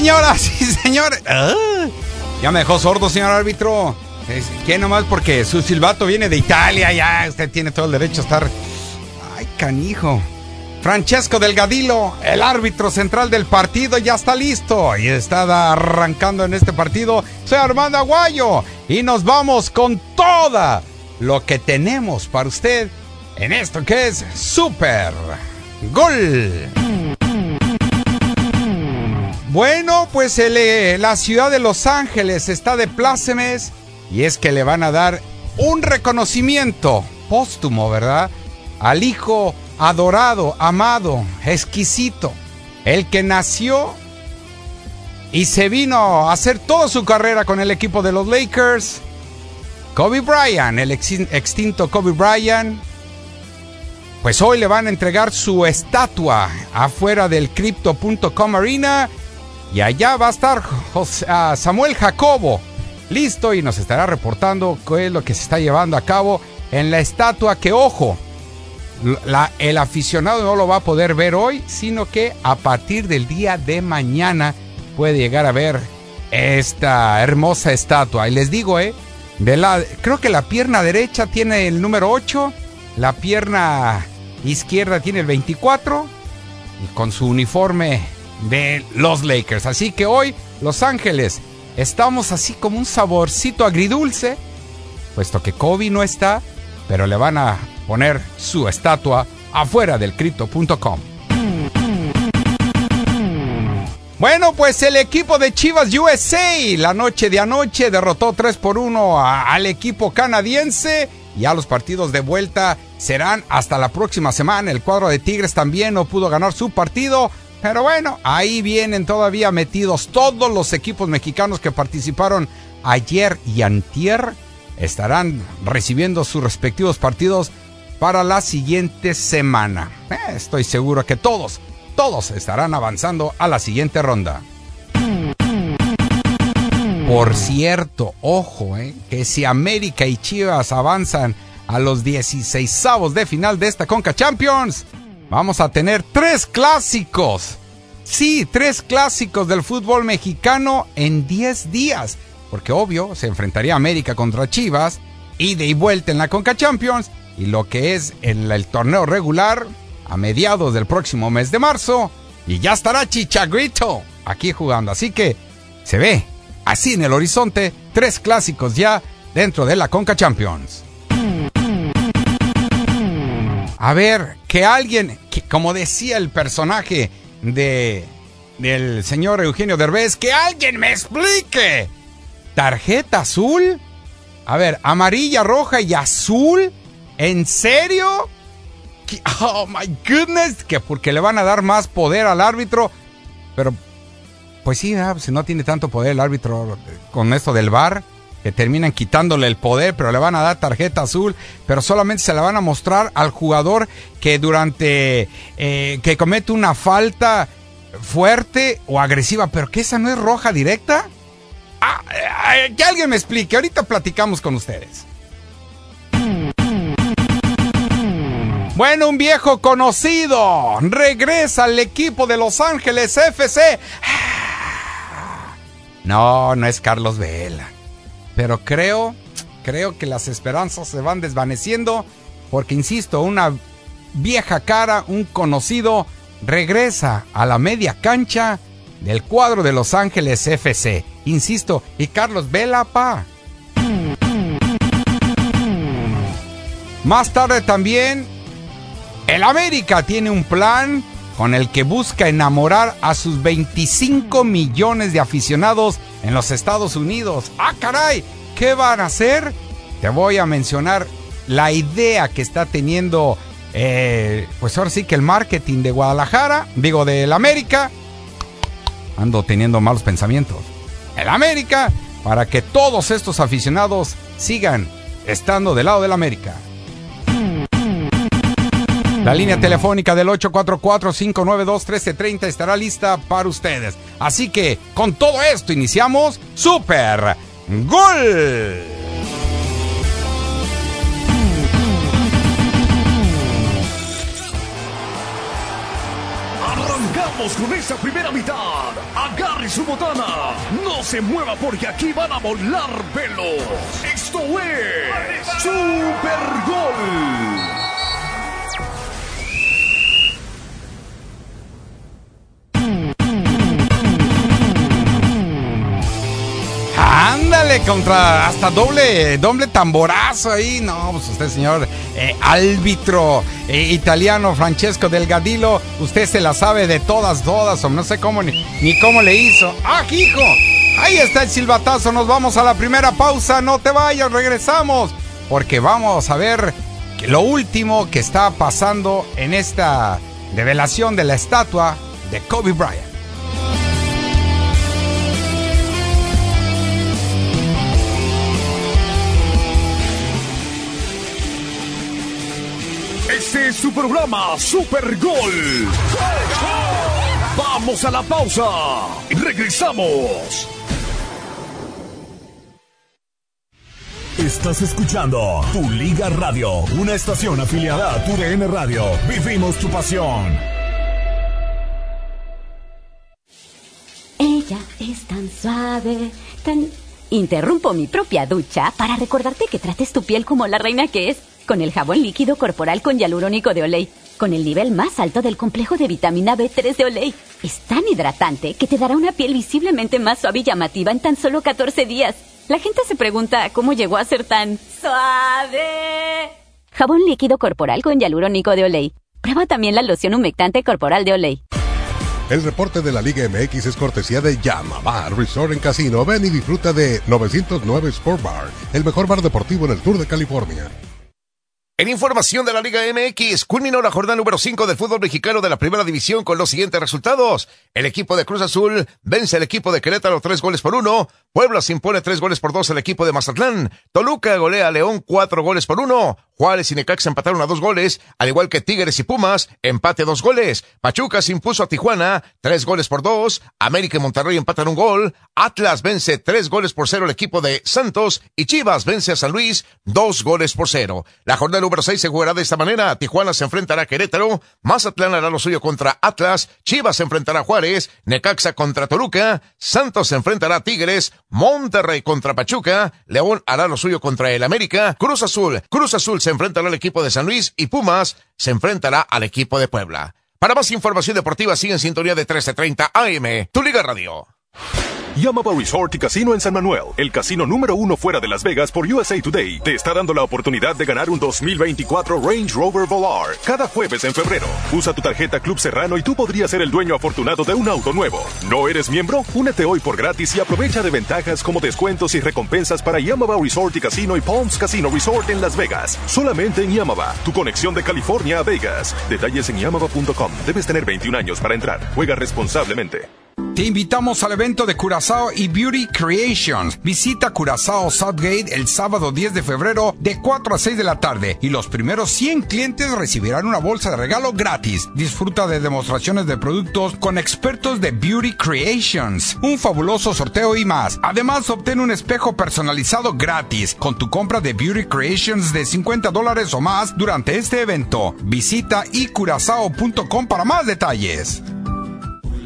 Señoras y señores. Ya me dejó sordo, señor árbitro. ¿Qué nomás? Porque su silbato viene de Italia, ya usted tiene todo el derecho a estar. Ay, canijo. Francesco Delgadillo, el árbitro central del partido, ya está listo y está arrancando en este partido. Soy Armando Aguayo y nos vamos con toda lo que tenemos para usted en esto que es Super Gol. Bueno, pues eh, la ciudad de Los Ángeles está de plácemes y es que le van a dar un reconocimiento póstumo, ¿verdad? Al hijo adorado, amado, exquisito, el que nació y se vino a hacer toda su carrera con el equipo de los Lakers, Kobe Bryant, el extinto Kobe Bryant. Pues hoy le van a entregar su estatua afuera del Crypto.com Arena y allá va a estar ah, Samuel Jacobo, listo, y nos estará reportando qué es lo que se está llevando a cabo en la estatua que, ojo, el aficionado no lo va a poder ver hoy, sino que a partir del día de mañana puede llegar a ver esta hermosa estatua. Y les digo, eh, de la, creo que la pierna derecha tiene el número 8, la pierna izquierda tiene el 24, y con su uniforme de los Lakers. Así que hoy, Los Ángeles, estamos así como un saborcito agridulce, puesto que Kobe no está, pero le van a poner su estatua afuera del crypto.com. Bueno, pues el equipo de Chivas USA la noche de anoche derrotó 3 por 1 al equipo canadiense. Ya los partidos de vuelta serán hasta la próxima semana. El cuadro de Tigres también no pudo ganar su partido. Pero bueno, ahí vienen todavía metidos todos los equipos mexicanos que participaron ayer y antier. Estarán recibiendo sus respectivos partidos para la siguiente semana. Eh, estoy seguro que todos, todos estarán avanzando a la siguiente ronda. Por cierto, ojo, eh, que si América y Chivas avanzan a los 16 de final de esta Conca Champions, Vamos a tener tres clásicos. Sí, tres clásicos del fútbol mexicano en 10 días. Porque obvio, se enfrentaría América contra Chivas, ida y vuelta en la Conca Champions, y lo que es en el torneo regular a mediados del próximo mes de marzo. Y ya estará Chichagrito aquí jugando. Así que se ve así en el horizonte tres clásicos ya dentro de la Conca Champions. A ver, que alguien, que, como decía el personaje de del señor Eugenio Derbez, que alguien me explique. ¿Tarjeta azul? A ver, amarilla, roja y azul. ¿En serio? Oh my goodness, que porque le van a dar más poder al árbitro. Pero, pues sí, si no tiene tanto poder el árbitro con esto del bar que terminan quitándole el poder, pero le van a dar tarjeta azul, pero solamente se la van a mostrar al jugador que durante eh, que comete una falta fuerte o agresiva, pero que esa no es roja directa. Ah, eh, que alguien me explique, ahorita platicamos con ustedes. Bueno, un viejo conocido regresa al equipo de Los Ángeles FC. No, no es Carlos Vela. Pero creo, creo que las esperanzas se van desvaneciendo porque, insisto, una vieja cara, un conocido, regresa a la media cancha del cuadro de Los Ángeles FC. Insisto, y Carlos Vela, pa. Más tarde también, el América tiene un plan con el que busca enamorar a sus 25 millones de aficionados en los Estados Unidos. ¡Ah, caray! ¿Qué van a hacer? Te voy a mencionar la idea que está teniendo, eh, pues ahora sí que el marketing de Guadalajara, digo, del América. Ando teniendo malos pensamientos. El América, para que todos estos aficionados sigan estando del lado del América. La línea telefónica del 844-592-1330 estará lista para ustedes. Así que con todo esto iniciamos Super Gol. Arrancamos con esta primera mitad. Agarre su botana. No se mueva porque aquí van a volar velos. Esto es Super Gol. Ándale, contra hasta doble, doble tamborazo ahí. No, pues usted, señor eh, árbitro eh, italiano Francesco Delgadillo, usted se la sabe de todas, todas, o no sé cómo ni, cómo le hizo. ¡Ah, hijo! Ahí está el silbatazo, nos vamos a la primera pausa, no te vayas, regresamos, porque vamos a ver lo último que está pasando en esta revelación de la estatua de Kobe Bryant. Este es su programa Super Gol. Vamos a la pausa y regresamos. Estás escuchando Tu Liga Radio, una estación afiliada a Tu DN Radio. Vivimos tu pasión. Ella es tan suave, tan... Interrumpo mi propia ducha para recordarte que trates tu piel como la reina que es, con el jabón líquido corporal con hialurónico de Olay, con el nivel más alto del complejo de vitamina B3 de Olay. Es tan hidratante que te dará una piel visiblemente más suave y llamativa en tan solo 14 días. La gente se pregunta cómo llegó a ser tan suave. Jabón líquido corporal con hialurónico de Olay. Prueba también la loción humectante corporal de Olay. El reporte de la Liga MX es cortesía de Yamabar Resort en Casino. Ven y disfruta de 909 Sport Bar, el mejor bar deportivo en el sur de California. En información de la Liga MX, culminó la jornada número 5 del fútbol mexicano de la primera división con los siguientes resultados. El equipo de Cruz Azul vence al equipo de Querétaro tres goles por uno. Puebla se impone tres goles por dos al equipo de Mazatlán. Toluca golea a León cuatro goles por uno. Juárez y Necaxa empataron a dos goles, al igual que Tigres y Pumas, empate dos goles. Pachuca se impuso a Tijuana, tres goles por dos. América y Monterrey empatan un gol. Atlas vence tres goles por cero al equipo de Santos y Chivas vence a San Luis dos goles por cero. La jornada número seis se jugará de esta manera. Tijuana se enfrentará a Querétaro, Mazatlán hará lo suyo contra Atlas, Chivas se enfrentará a Juárez, Necaxa contra Toluca, Santos se enfrentará a Tigres, Monterrey contra Pachuca, León hará lo suyo contra el América, Cruz Azul, Cruz Azul se enfrentará al equipo de San Luis y Pumas se enfrentará al equipo de Puebla. Para más información deportiva sigue en sintonía de 1330 AM, Tu Liga Radio. Yamaba Resort y Casino en San Manuel, el casino número uno fuera de Las Vegas por USA Today, te está dando la oportunidad de ganar un 2024 Range Rover Volar cada jueves en febrero. Usa tu tarjeta Club Serrano y tú podrías ser el dueño afortunado de un auto nuevo. ¿No eres miembro? Únete hoy por gratis y aprovecha de ventajas como descuentos y recompensas para Yamaba Resort y Casino y Palms Casino Resort en Las Vegas. Solamente en Yamaba, tu conexión de California a Vegas. Detalles en yamaba.com. Debes tener 21 años para entrar. Juega responsablemente. Te invitamos al evento de Curazao y Beauty Creations. Visita Curazao Southgate el sábado 10 de febrero de 4 a 6 de la tarde y los primeros 100 clientes recibirán una bolsa de regalo gratis. Disfruta de demostraciones de productos con expertos de Beauty Creations, un fabuloso sorteo y más. Además, obtén un espejo personalizado gratis con tu compra de Beauty Creations de 50 dólares o más durante este evento. Visita icurazao.com para más detalles.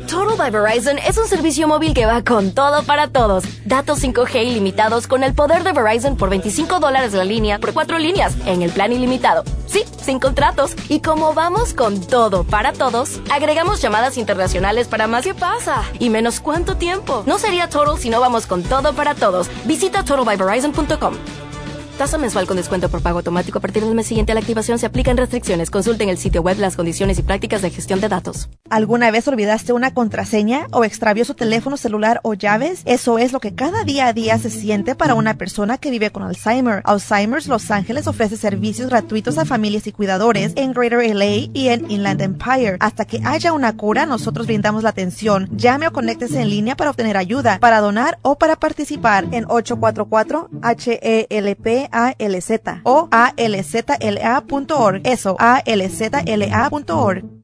Total by Verizon es un servicio móvil que va con todo para todos. Datos 5G ilimitados con el poder de Verizon por 25 dólares la línea por cuatro líneas en el plan ilimitado. Sí, sin contratos. Y como vamos con todo para todos, agregamos llamadas internacionales para más. ¿Qué pasa? ¿Y menos cuánto tiempo? No sería Total si no vamos con todo para todos. Visita totalbyverizon.com. Tasa mensual con descuento por pago automático a partir del mes siguiente a la activación se aplican restricciones. Consulten el sitio web las condiciones y prácticas de gestión de datos. ¿Alguna vez olvidaste una contraseña o extravió su teléfono celular o llaves? Eso es lo que cada día a día se siente para una persona que vive con Alzheimer. Alzheimer's Los Ángeles ofrece servicios gratuitos a familias y cuidadores en Greater LA y en Inland Empire. Hasta que haya una cura, nosotros brindamos la atención. Llame o conéctese en línea para obtener ayuda, para donar o para participar en 844 HELP ALZ o alzla.org. Eso, alzla.org.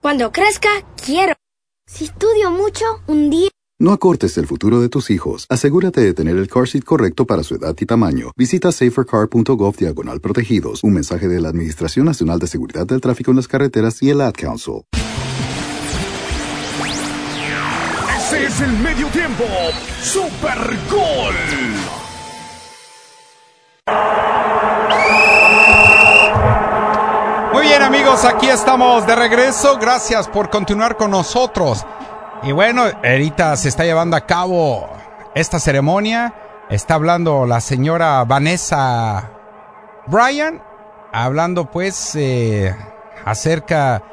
Cuando crezca, quiero. Si estudio mucho, un día... No acortes el futuro de tus hijos. Asegúrate de tener el car seat correcto para su edad y tamaño. Visita safercar.gov diagonal protegidos. Un mensaje de la Administración Nacional de Seguridad del Tráfico en las Carreteras y el Ad Council. Ese es el medio tiempo. Super Gol. Bien amigos, aquí estamos de regreso. Gracias por continuar con nosotros. Y bueno, ahorita se está llevando a cabo esta ceremonia. Está hablando la señora Vanessa Bryan, hablando pues eh, acerca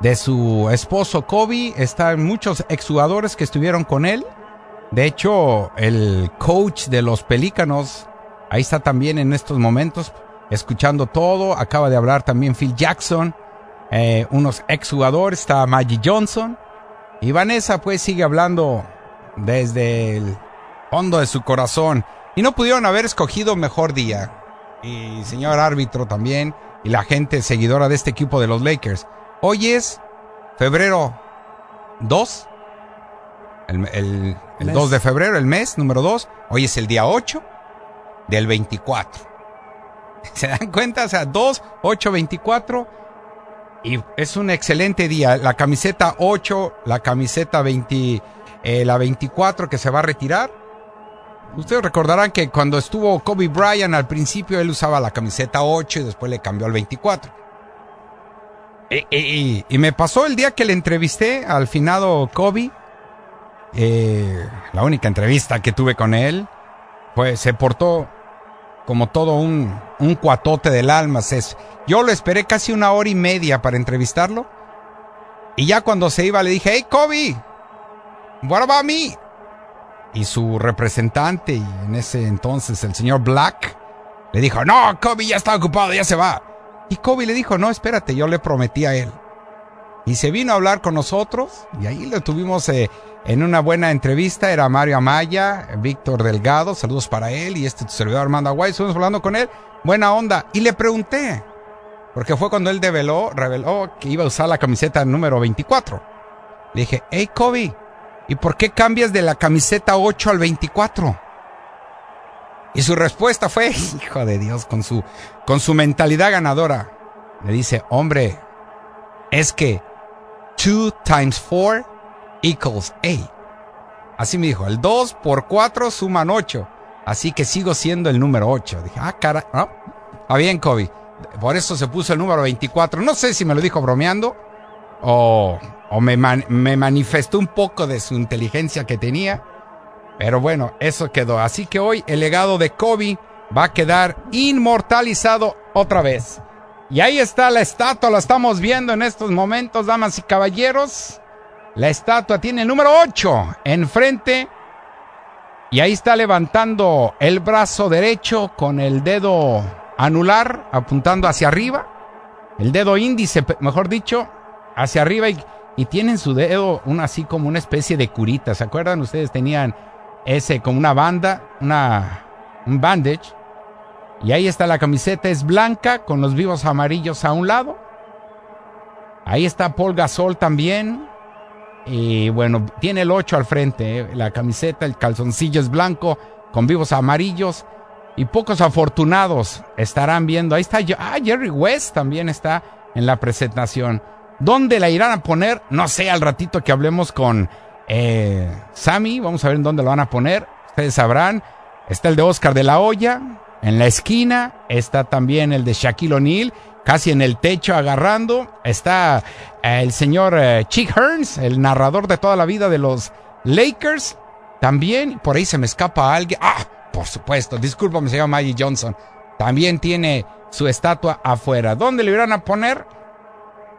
de su esposo Kobe. Están muchos exjugadores que estuvieron con él. De hecho, el coach de los Pelícanos, ahí está también en estos momentos, escuchando todo. Acaba de hablar también Phil Jackson, eh, unos exjugadores, está Maggie Johnson. Y Vanessa pues sigue hablando desde el fondo de su corazón. Y no pudieron haber escogido mejor día. Y señor árbitro también. Y la gente seguidora de este equipo de los Lakers. Hoy es febrero 2. El, el, el 2 de febrero, el mes número 2. Hoy es el día 8 del 24. ¿Se dan cuenta? O sea, 2, 8, 24. Y es un excelente día. La camiseta 8, la camiseta 20, eh, la 24 que se va a retirar. Ustedes recordarán que cuando estuvo Kobe Bryant al principio él usaba la camiseta 8 y después le cambió al 24. Y, y, y me pasó el día que le entrevisté al finado Kobe. Eh, la única entrevista que tuve con él. Pues se portó como todo un, un cuatote del alma. Es, yo lo esperé casi una hora y media para entrevistarlo. Y ya cuando se iba le dije, hey Kobe, what about me? Y su representante, y en ese entonces el señor Black, le dijo, no, Kobe ya está ocupado, ya se va. Y Kobe le dijo, no, espérate, yo le prometí a él. Y se vino a hablar con nosotros y ahí lo tuvimos eh, en una buena entrevista. Era Mario Amaya, Víctor Delgado, saludos para él y este tu servidor Armando Aguay. Estuvimos hablando con él, buena onda. Y le pregunté, porque fue cuando él develó, reveló que iba a usar la camiseta número 24. Le dije, hey Kobe, ¿y por qué cambias de la camiseta 8 al 24? Y su respuesta fue, hijo de Dios, con su, con su mentalidad ganadora. Le dice, hombre, es que 2 times 4 equals 8. Así me dijo, el 2 por 4 suman 8. Así que sigo siendo el número 8. Dije, ah, cara, ah, ah bien, Kobe. Por eso se puso el número 24. No sé si me lo dijo bromeando o, o me, man, me manifestó un poco de su inteligencia que tenía. Pero bueno, eso quedó. Así que hoy el legado de Kobe va a quedar inmortalizado otra vez. Y ahí está la estatua, la estamos viendo en estos momentos, damas y caballeros. La estatua tiene el número 8 enfrente. Y ahí está levantando el brazo derecho con el dedo anular apuntando hacia arriba. El dedo índice, mejor dicho, hacia arriba y, y tienen su dedo una así como una especie de curita. ¿Se acuerdan? Ustedes tenían ese como una banda, una, un bandage. Y ahí está la camiseta, es blanca con los vivos amarillos a un lado. Ahí está Paul Gasol también. Y bueno, tiene el 8 al frente. ¿eh? La camiseta, el calzoncillo es blanco con vivos amarillos. y pocos afortunados estarán viendo. Ahí está ah, Jerry West también está en la presentación. ¿Dónde la irán a poner? No sé, al ratito que hablemos con eh, Sammy, vamos a ver en dónde lo van a poner. Ustedes sabrán. Está el de Oscar de la Hoya en la esquina. Está también el de Shaquille O'Neal, casi en el techo agarrando. Está eh, el señor eh, Chick Hearns, el narrador de toda la vida de los Lakers. También, por ahí se me escapa alguien. Ah, por supuesto, discúlpame, se llama Maggie Johnson. También tiene su estatua afuera. ¿Dónde le irán a poner?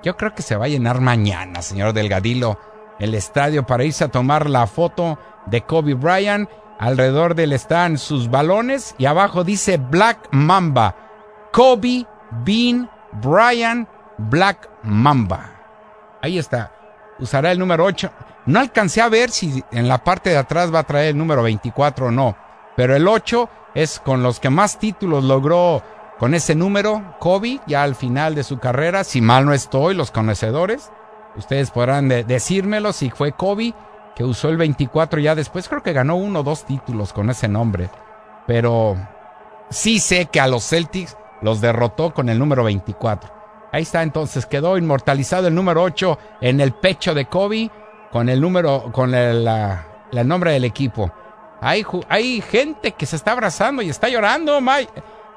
Yo creo que se va a llenar mañana, señor Delgadillo, el estadio para irse a tomar la foto de Kobe Bryant. Alrededor de él están sus balones y abajo dice Black Mamba. Kobe, Bean, Bryant, Black Mamba. Ahí está. Usará el número 8. No alcancé a ver si en la parte de atrás va a traer el número 24 o no. Pero el 8 es con los que más títulos logró con ese número Kobe ya al final de su carrera. Si mal no estoy, los conocedores. Ustedes podrán decírmelo si fue Kobe que usó el 24 ya después. Creo que ganó uno o dos títulos con ese nombre. Pero sí sé que a los Celtics los derrotó con el número 24. Ahí está entonces, quedó inmortalizado el número 8 en el pecho de Kobe con el número, con el, el nombre del equipo. Hay, hay gente que se está abrazando y está llorando,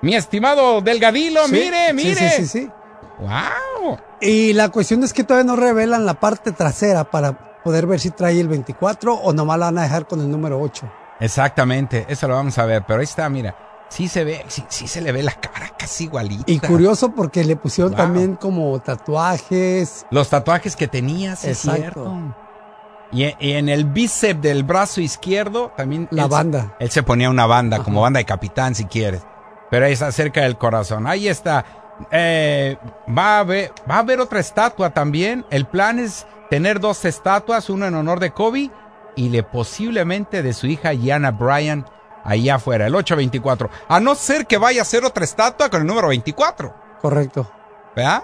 Mi estimado Delgadilo, mire, mire. Sí, sí, sí, ¡Wow! Y la cuestión es que todavía no revelan la parte trasera para poder ver si trae el 24 o nomás la van a dejar con el número 8. Exactamente, eso lo vamos a ver. Pero ahí está, mira. Sí se ve, sí, sí se le ve la cara casi igualita. Y curioso porque le pusieron también como tatuajes. Los tatuajes que tenías, es cierto. Y, en el bíceps del brazo izquierdo también. La banda. él se ponía una banda, como banda de capitán si quieres. Pero ahí está cerca del corazón. Ahí está. Eh, va, a haber, va a haber otra estatua también. El plan es tener dos estatuas, una en honor de Kobe y le posiblemente de su hija Gianna Bryan allá afuera, el 824. A no ser que vaya a ser otra estatua con el número 24. Correcto. ¿Verdad?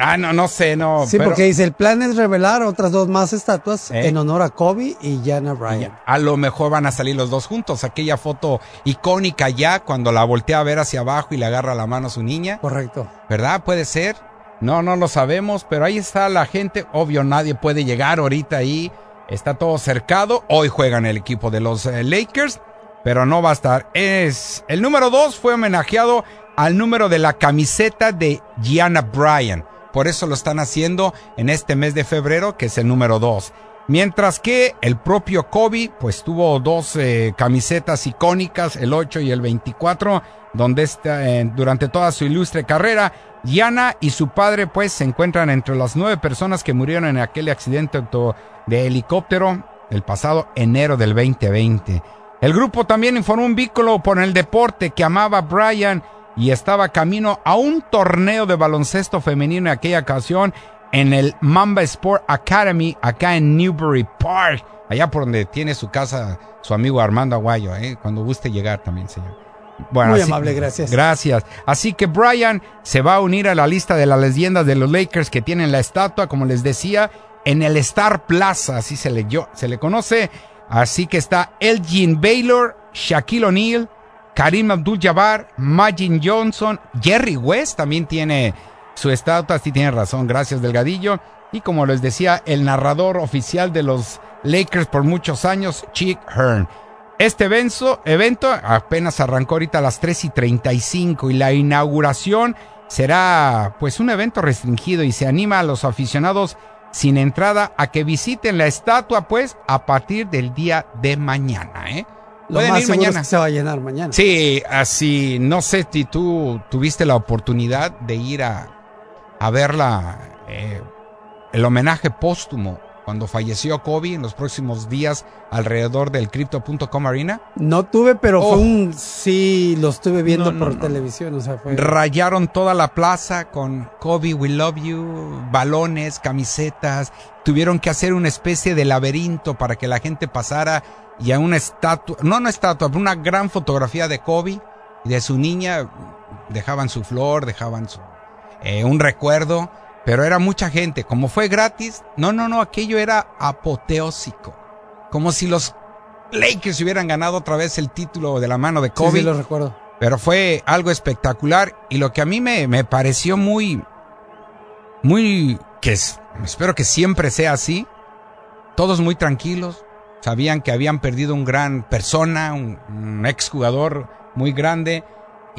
Ah, no, no sé, no. Sí, porque dice, el plan es revelar otras dos más estatuas ¿Eh? en honor a Kobe y Jana Bryan. A lo mejor van a salir los dos juntos. Aquella foto icónica ya, cuando la voltea a ver hacia abajo y le agarra la mano a su niña. Correcto. ¿Verdad? Puede ser. No, no lo sabemos, pero ahí está la gente. Obvio, nadie puede llegar ahorita ahí. Está todo cercado. Hoy juegan el equipo de los eh, Lakers, pero no va a estar. Es el número dos fue homenajeado al número de la camiseta de Gianna Bryan. Por eso lo están haciendo en este mes de febrero, que es el número 2. Mientras que el propio Kobe, pues tuvo dos eh, camisetas icónicas, el 8 y el 24, donde está, eh, durante toda su ilustre carrera, Diana y su padre, pues se encuentran entre las nueve personas que murieron en aquel accidente de helicóptero el pasado enero del 2020. El grupo también informó un vínculo por el deporte que amaba Brian y estaba camino a un torneo de baloncesto femenino en aquella ocasión en el Mamba Sport Academy acá en Newbury Park, allá por donde tiene su casa su amigo Armando Aguayo, ¿eh? cuando guste llegar también, señor. Bueno, Muy amable, gracias. Gracias. Así que Brian se va a unir a la lista de las leyendas de los Lakers que tienen la estatua, como les decía, en el Star Plaza, así se le, se le conoce. Así que está Elgin Baylor, Shaquille O'Neal, Karim Abdul-Jabbar, Majin Johnson, Jerry West también tiene su estatua, sí tiene razón, gracias Delgadillo. Y como les decía, el narrador oficial de los Lakers por muchos años, Chick Hearn. Este evento, evento apenas arrancó ahorita a las 3 y 35 y la inauguración será pues un evento restringido y se anima a los aficionados sin entrada a que visiten la estatua pues a partir del día de mañana, ¿eh? Lo más ir mañana. se va a llenar mañana. Sí, así, no sé si tú tuviste la oportunidad de ir a, a ver eh, el homenaje póstumo cuando falleció Kobe en los próximos días alrededor del Crypto.com Arena. No tuve, pero fue oh. un sí, lo estuve viendo por televisión. O sea, fue... Rayaron toda la plaza con Kobe, We Love You, balones, camisetas. Tuvieron que hacer una especie de laberinto para que la gente pasara y a una estatua, no una estatua, una gran fotografía de Kobe y de su niña. Dejaban su flor, dejaban su, eh, un recuerdo, pero era mucha gente. Como fue gratis, no, no, no, aquello era apoteósico. Como si los Lakers hubieran ganado otra vez el título de la mano de Kobe. Sí, sí, lo recuerdo. Pero fue algo espectacular y lo que a mí me, me pareció muy, muy, que es, espero que siempre sea así, todos muy tranquilos, sabían que habían perdido un gran persona, un, un exjugador muy grande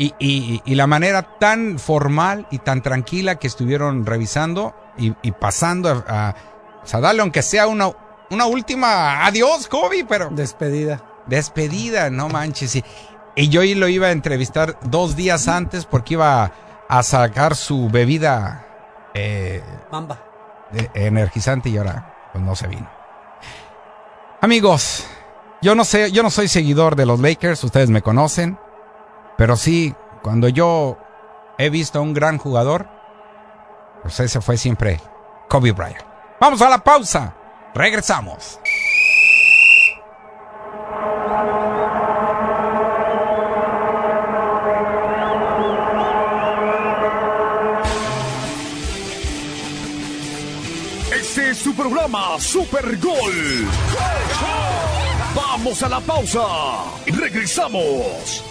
y, y- y la manera tan formal y tan tranquila que estuvieron revisando y, y pasando a, a, o sea, darle aunque sea una, una última adiós, Kobe, pero... Despedida. Despedida, no manches. Y, y yo lo iba a entrevistar dos días antes porque iba a sacar su bebida eh, Mamba. de- energizante y ahora pues no se vino. Amigos, yo no sé, yo no soy seguidor de los Lakers, ustedes me conocen, pero sí, cuando yo he visto a un gran jugador, pues ese fue siempre Kobe Bryant. Vamos a la pausa, regresamos. Este es su programa Super Gol. Vamos a la pausa regresamos.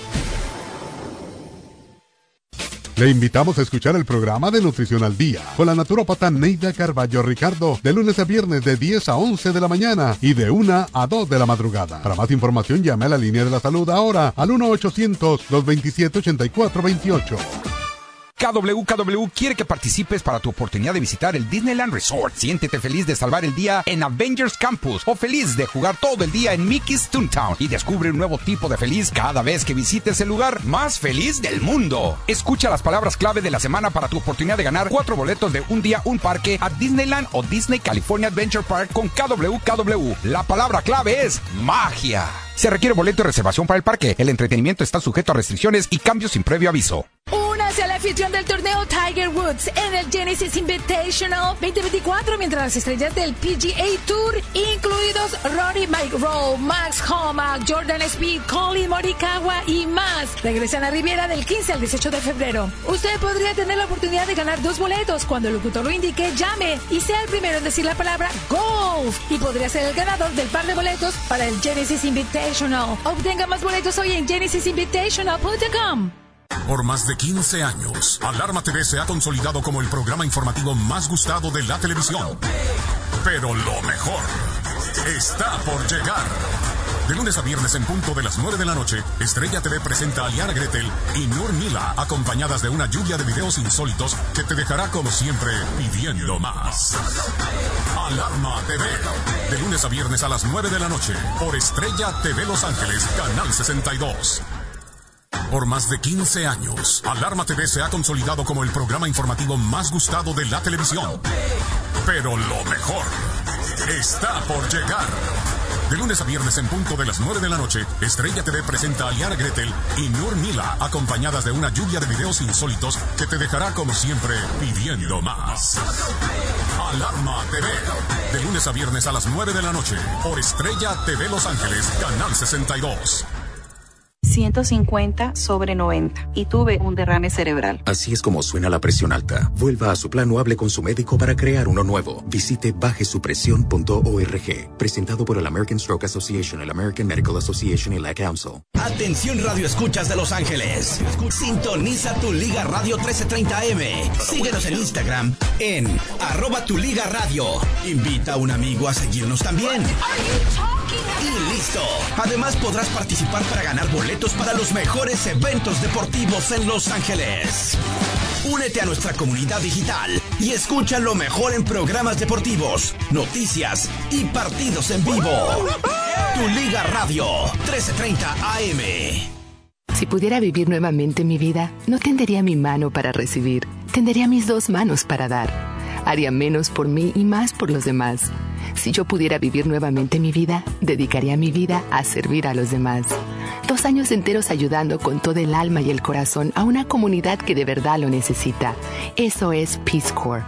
Le invitamos a escuchar el programa de Nutrición al Día con la naturópata Neida Carballo Ricardo de lunes a viernes de 10 a 11 de la mañana y de 1 a 2 de la madrugada. Para más información llame a la línea de la salud ahora al 1-800-227-8428. KWKW quiere que participes para tu oportunidad de visitar el Disneyland Resort. Siéntete feliz de salvar el día en Avengers Campus o feliz de jugar todo el día en Mickey's Toontown y descubre un nuevo tipo de feliz cada vez que visites el lugar más feliz del mundo. Escucha las palabras clave de la semana para tu oportunidad de ganar cuatro boletos de un día, un parque a Disneyland o Disney California Adventure Park con KWKW. La palabra clave es magia. Se requiere boleto y reservación para el parque. El entretenimiento está sujeto a restricciones y cambios sin previo aviso. Únase al anfitrión del torneo Tiger Woods en el Genesis Invitational 2024 mientras las estrellas del PGA Tour, incluidos Rory McIlroy, Max Homa, Jordan Speed, Colin Morikawa y más, regresan a Riviera del 15 al 18 de febrero. Usted podría tener la oportunidad de ganar dos boletos. Cuando el locutor lo indique, llame y sea el primero en decir la palabra golf y podría ser el ganador del par de boletos para el Genesis Invitational. Obtenga más boletos hoy en genesisinvitational.com. Por más de 15 años, Alarma TV se ha consolidado como el programa informativo más gustado de la televisión. Pero lo mejor está por llegar. De lunes a viernes en punto de las 9 de la noche, Estrella TV presenta a Liara Gretel y Nur Mila, acompañadas de una lluvia de videos insólitos que te dejará como siempre pidiendo más. Alarma TV. De lunes a viernes a las 9 de la noche, por Estrella TV Los Ángeles, Canal 62. Por más de 15 años, Alarma TV se ha consolidado como el programa informativo más gustado de la televisión. Pero lo mejor está por llegar. De lunes a viernes en punto de las 9 de la noche, Estrella TV presenta a Liara Gretel y Nur Mila, acompañadas de una lluvia de videos insólitos que te dejará como siempre pidiendo más. Alarma TV. De lunes a viernes a las 9 de la noche, por Estrella TV Los Ángeles, Canal 62. 150 sobre 90 y tuve un derrame cerebral. Así es como suena la presión alta. Vuelva a su plan o hable con su médico para crear uno nuevo. Visite bajesupresión.org. Presentado por el American Stroke Association, el American Medical Association y la Council. Atención Radio Escuchas de Los Ángeles. Sintoniza tu Liga Radio 1330M. Síguenos en Instagram en arroba tu Liga Radio. Invita a un amigo a seguirnos también. Y listo. Además podrás participar para ganar boletos para los mejores eventos deportivos en Los Ángeles. Únete a nuestra comunidad digital y escucha lo mejor en programas deportivos, noticias y partidos en vivo. Tu Liga Radio 1330 AM. Si pudiera vivir nuevamente mi vida, no tendería mi mano para recibir, tendería mis dos manos para dar. Haría menos por mí y más por los demás. Si yo pudiera vivir nuevamente mi vida, dedicaría mi vida a servir a los demás. Dos años enteros ayudando con todo el alma y el corazón a una comunidad que de verdad lo necesita. Eso es Peace Corps.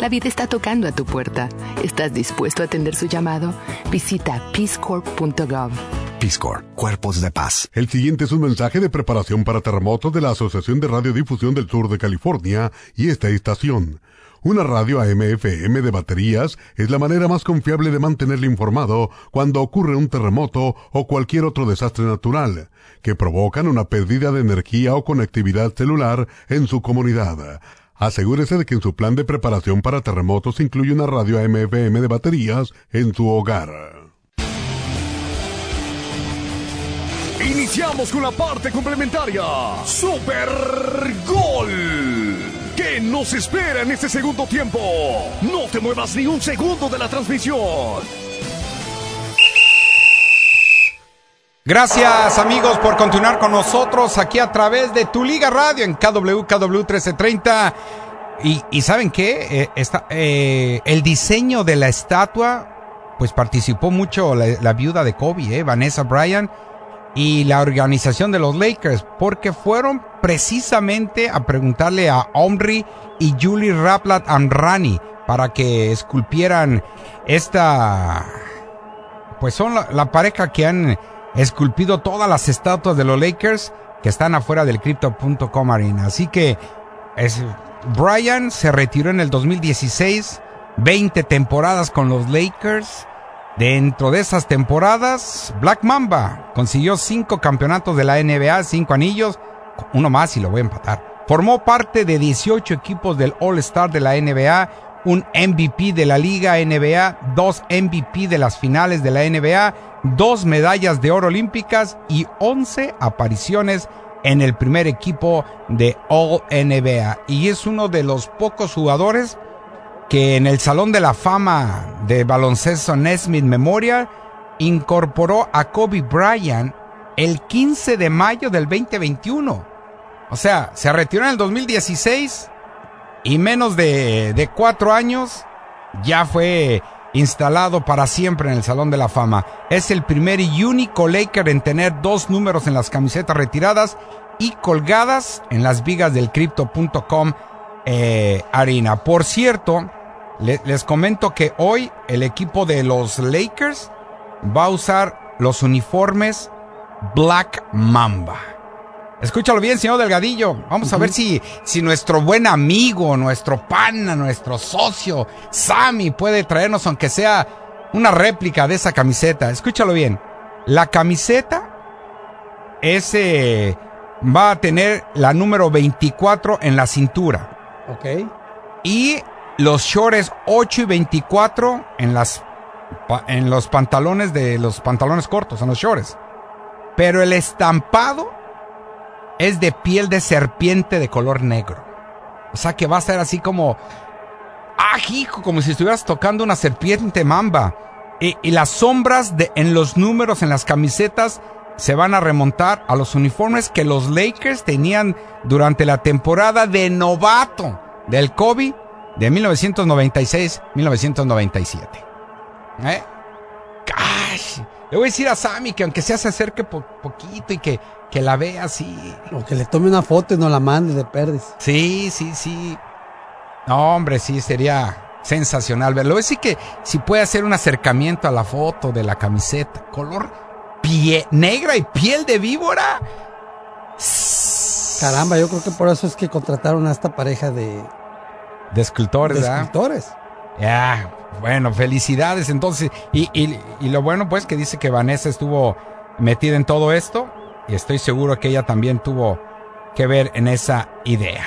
La vida está tocando a tu puerta. ¿Estás dispuesto a atender su llamado? Visita peacecorps.gov. Peace Corps, Cuerpos de Paz. El siguiente es un mensaje de preparación para terremotos de la Asociación de Radiodifusión del Sur de California y esta estación. Una radio AM/FM de baterías es la manera más confiable de mantenerle informado cuando ocurre un terremoto o cualquier otro desastre natural que provocan una pérdida de energía o conectividad celular en su comunidad. Asegúrese de que en su plan de preparación para terremotos incluye una radio AM/FM de baterías en su hogar. Iniciamos con la parte complementaria. Super Gol. ¿Qué nos espera en este segundo tiempo? No te muevas ni un segundo de la transmisión. Gracias amigos por continuar con nosotros aquí a través de Tu Liga Radio en KWKW 1330. Y, y ¿saben qué? Eh, eh, el diseño de la estatua, pues participó mucho la, la viuda de Kobe, eh, Vanessa Bryan, y la organización de los Lakers, porque fueron precisamente a preguntarle a Omri y Julie Raplat Amrani para que esculpieran esta... Pues son la, la pareja que han esculpido todas las estatuas de los Lakers que están afuera del Crypto.com Arena. Así que es, Brian se retiró en el 2016, 20 temporadas con los Lakers. Dentro de esas temporadas, Black Mamba consiguió cinco campeonatos de la NBA, cinco anillos, uno más y lo voy a empatar. Formó parte de 18 equipos del All Star de la NBA, un MVP de la Liga NBA, dos MVP de las finales de la NBA, dos medallas de oro olímpicas y 11 apariciones en el primer equipo de All NBA. Y es uno de los pocos jugadores que en el Salón de la Fama de Baloncesto Nesmith Memorial incorporó a Kobe Bryant el 15 de mayo del 2021. O sea, se retiró en el 2016 y menos de, de cuatro años ya fue instalado para siempre en el Salón de la Fama. Es el primer y único Laker en tener dos números en las camisetas retiradas y colgadas en las vigas del Crypto.com eh, Arena. Por cierto, le, les comento que hoy el equipo de los Lakers va a usar los uniformes Black Mamba. Escúchalo bien, señor Delgadillo. Vamos uh -huh. a ver si, si nuestro buen amigo, nuestro pana, nuestro socio, Sammy, puede traernos, aunque sea una réplica de esa camiseta. Escúchalo bien. La camiseta ese va a tener la número 24 en la cintura. Ok. Y los shorts 8 y 24 en las en los pantalones de los pantalones cortos, en los shorts. Pero el estampado es de piel de serpiente de color negro. O sea que va a ser así como. ¡Ah, hijo! Como si estuvieras tocando una serpiente mamba. Y, y, las sombras de, en los números, en las camisetas, se van a remontar a los uniformes que los Lakers tenían durante la temporada de novato del Kobe de 1996-1997. ¿Eh? Le voy a decir a Sammy que aunque sea se acerque po poquito y que, que la vea así. O que le tome una foto y no la mande de perdes. Sí, sí, sí. No, hombre, sí, sería sensacional verlo. Es decir que si puede hacer un acercamiento a la foto de la camiseta, color pie negra y piel de víbora. Caramba, yo creo que por eso es que contrataron a esta pareja de... De escultores, De escultores. Ya, bueno, felicidades entonces. Y, y, y, lo bueno pues que dice que Vanessa estuvo metida en todo esto y estoy seguro que ella también tuvo que ver en esa idea.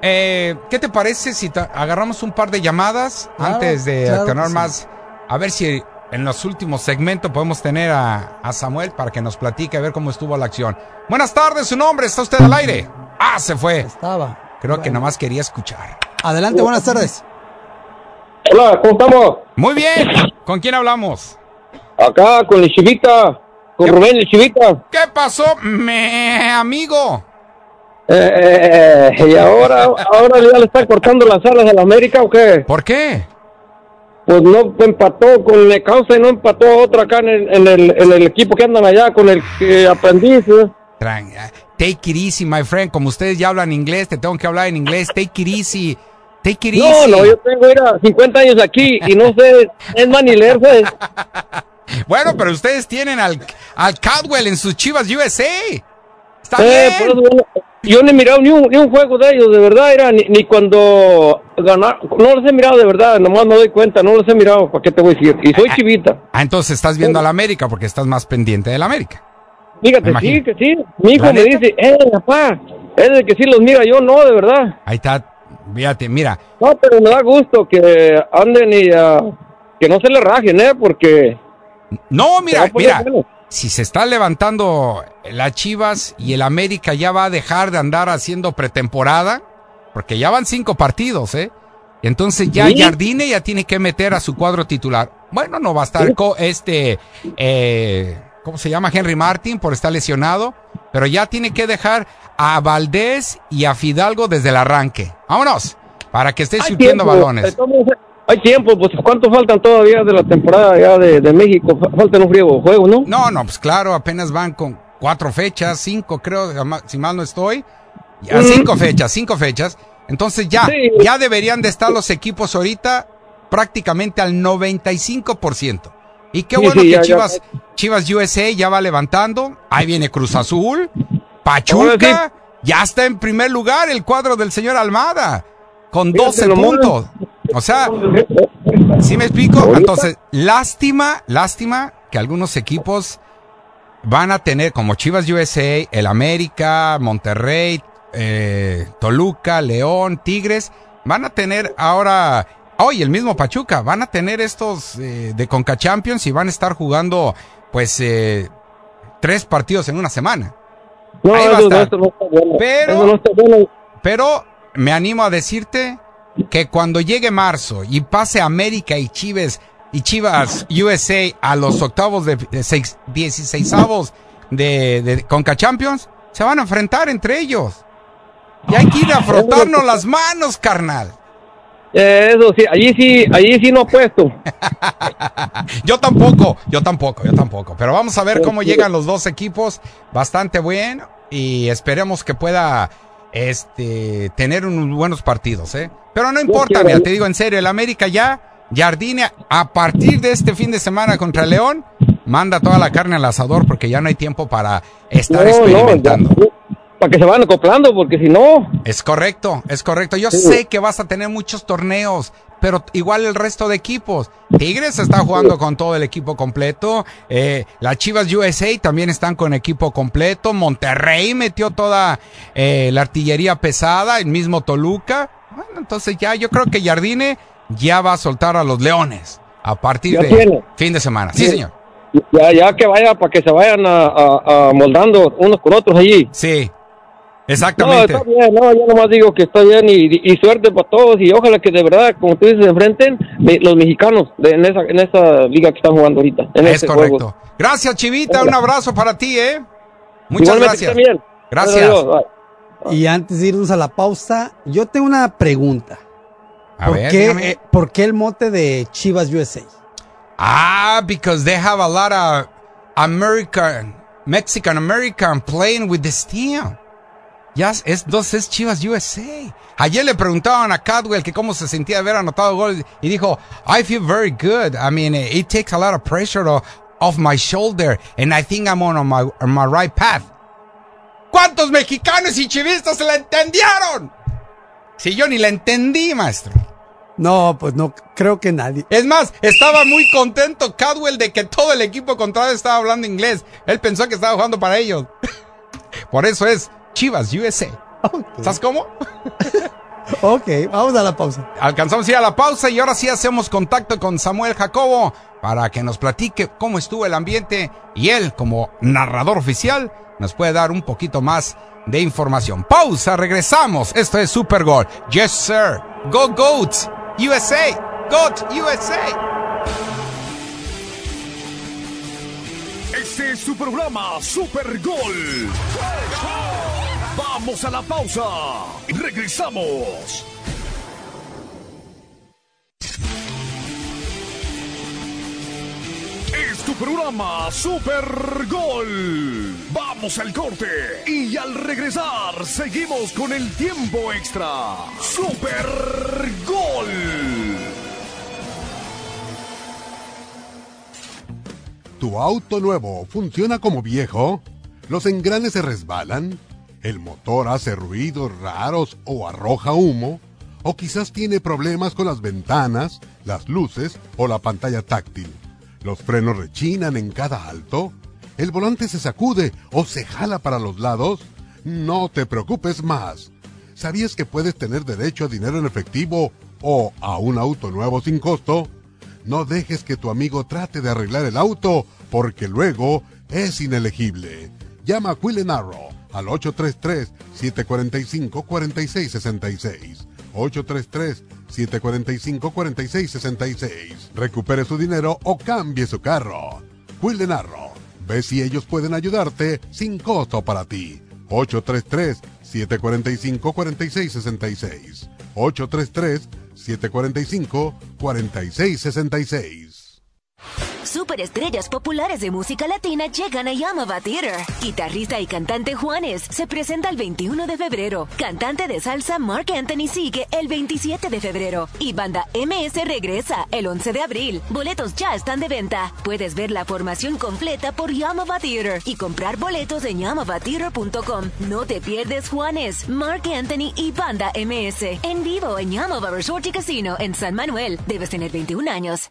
Eh, ¿Qué te parece si agarramos un par de llamadas claro, antes de claro tener sí. más? A ver si en los últimos segmentos podemos tener a, a, Samuel para que nos platique a ver cómo estuvo la acción. Buenas tardes, su nombre, ¿está usted al aire? Ah, se fue. Estaba. Creo bueno. que nada más quería escuchar. Adelante, buenas tardes. Hola, ¿cómo estamos? Muy bien. ¿Con quién hablamos? Acá, con el Chivita. Con ¿Qué? Rubén el Chivita. ¿Qué pasó, me amigo? Eh, ¿Y ahora, ahora ya le está cortando las alas a la América o qué? ¿Por qué? Pues no empató con el causa y no empató a otro acá en el, en el, en el equipo que andan allá con el eh, aprendiz. ¿eh? Take it easy, my friend. Como ustedes ya hablan inglés, te tengo que hablar en inglés. Take it easy. Take it no, easy. No, yo tengo era 50 años aquí y no sé, es más ni leerse. bueno, pero ustedes tienen al, al Caldwell en sus chivas USA. Está eh, bien. Por eso, yo no he mirado ni un, ni un juego de ellos, de verdad, era ni, ni cuando ganaron, no los he mirado de verdad, nomás me doy cuenta, no los he mirado, ¿para qué te voy a decir? Y soy chivita. Ah, entonces estás viendo a la América porque estás más pendiente de la América. Fíjate, sí, que sí. Mi hijo ¿La me dice, eh, papá, es de que sí los mira, yo no, de verdad. Ahí está, fíjate, mira, No, pero me da gusto que anden y ah, que no se le rajen, ¿eh? Porque... No, mira, mira. bueno. Si se está levantando las Chivas y el América ya va a dejar de andar haciendo pretemporada, porque ya van cinco partidos, ¿eh? Entonces ya Sí. Jardine ya tiene que meter a su cuadro titular. Bueno, no va a estar co- este, eh, ¿cómo se llama? Henry Martin por estar lesionado, pero ya tiene que dejar a Valdés y a Fidalgo desde el arranque. Vámonos, para que esté surtiendo balones. Hay tiempo, pues ¿cuánto faltan todavía de la temporada ya de, de México? Fa- Faltan un friego juego, ¿no? No, no, pues claro, apenas van con cuatro fechas, cinco creo, si mal no estoy. Ya, Mm. cinco fechas, cinco fechas. Entonces ya, Sí. ya deberían de estar los equipos ahorita prácticamente al 95%. Y qué bueno sí, que ya. Chivas, Chivas USA ya va levantando. Ahí viene Cruz Azul, Pachuca, ya está en primer lugar el cuadro del señor Almada, con Fíjate 12 nomás. puntos. O sea, ¿Sí me explico? Entonces, lástima, lástima que algunos equipos van a tener, como Chivas USA, el América, Monterrey, eh, Toluca, León, Tigres, van a tener ahora, hoy el mismo Pachuca, van a tener estos eh, de Conca Champions y van a estar jugando, pues, eh, tres partidos en una semana. No, Ahí va a eso, no, bueno. Pero-. Pero me animo a decirte que cuando llegue marzo y pase América y Chivas y Chivas USA a los octavos de, de seis, 16avos de, de Conca Champions, se van a enfrentar entre ellos. Y hay que ir a frotarnos las manos, carnal. Eh, eso sí, allí sí, allí sí no apuesto. Yo tampoco, yo tampoco, yo tampoco. Pero vamos a ver cómo llegan los dos equipos. Bastante bueno. Y esperemos que pueda este, tener unos buenos partidos, ¿eh? Pero no importa, mira, te digo en serio, el América ya, Jardine, a partir de este fin de semana contra el León, manda toda la carne al asador porque ya no hay tiempo para estar No, no, experimentando. ya, para que se van acoplando, porque si no, Es correcto, es correcto. Yo Sí. sé que vas a tener muchos torneos, pero igual el resto de equipos. Tigres está jugando con todo el equipo completo. Eh, las Chivas USA también están con equipo completo. Monterrey metió toda eh, la artillería pesada, el mismo Toluca. Bueno, entonces ya yo creo que Jardine ya va a soltar a los Leones a partir de tiene. fin de semana. Sí, Sí. señor. ya, ya que vaya para que se vayan a, a- a moldando unos con otros allí. Sí, No, exactamente. está bien, no, yo nomás digo que está bien y, y suerte para todos y ojalá que de verdad, como tú dices, se enfrenten me- los mexicanos de, en, esa, en esa liga que están jugando ahorita. En es ese correcto. juego. Gracias, Chivita. Un abrazo para ti, ¿eh? Muchas Igualmente gracias. también. Gracias. Adiós, bye. Y antes de irnos a la pausa, yo tengo una pregunta. A ¿Por, ver, qué, eh, ¿Por qué el mote de Chivas USA? Ah, because they have a lot of American, Mexican American playing with this team. Ya es, dos es Chivas USA. Ayer le preguntaban a Cadwell que cómo se sentía de haber anotado goles y dijo, I feel very good. I mean, eh, it takes a lot of pressure off my shoulder and I think I'm on my, on my right path. ¿Cuántos mexicanos y chivistas se la entendieron? Si yo ni la entendí, maestro. No, pues no, creo que nadie. Es más, estaba muy contento Cadwell de que todo el equipo contrario estaba hablando inglés. Él pensó que estaba jugando para ellos. Por eso es Chivas USA. ¿Sabes cómo? Ok, vamos a la pausa. Alcanzamos a ir a la pausa y ahora sí hacemos contacto con Samuel Jacobo para que nos platique cómo estuvo el ambiente y él, como narrador oficial, nos puede dar un poquito más de información. Pausa, regresamos. Esto es Super Gol. Yes, sir. Go Goats. USA. Goat USA. Este es su programa Super Gol. Vamos a la pausa. Regresamos. Es tu programa Super Gol. Vamos al corte y al regresar seguimos con el tiempo extra. Super Gol. ¿Tu auto nuevo funciona como viejo? ¿Los engranes se resbalan? ¿El motor hace ruidos raros o arroja humo? ¿O quizás tiene problemas con las ventanas, las luces o la pantalla táctil? ¿Los frenos rechinan en cada alto? ¿El volante se sacude o se jala para los lados? No te preocupes más. ¿Sabías que puedes tener derecho a dinero en efectivo o a un auto nuevo sin costo? No dejes que tu amigo trate de arreglar el auto porque luego es inelegible. Llama a Quill Arrow al 833-745-4666. 833-745-4666. Recupere su dinero o cambie su carro. Arrow. Ve si ellos pueden ayudarte sin costo para ti. 833-745-4666. 833-745-4666. Superestrellas populares de música latina llegan a Yamava Theater. Guitarrista y cantante Juanes se presenta el 21 de febrero. Cantante de salsa Mark Anthony sigue el 27 de febrero. Y banda MS regresa el 11 de abril. Boletos ya están de venta. Puedes ver la formación completa por Yamava Theater y comprar boletos en yamavatheater.com. No te pierdes Juanes, Mark Anthony y banda MS. En vivo en Yamava Resort y Casino en San Manuel. Debes tener 21 años.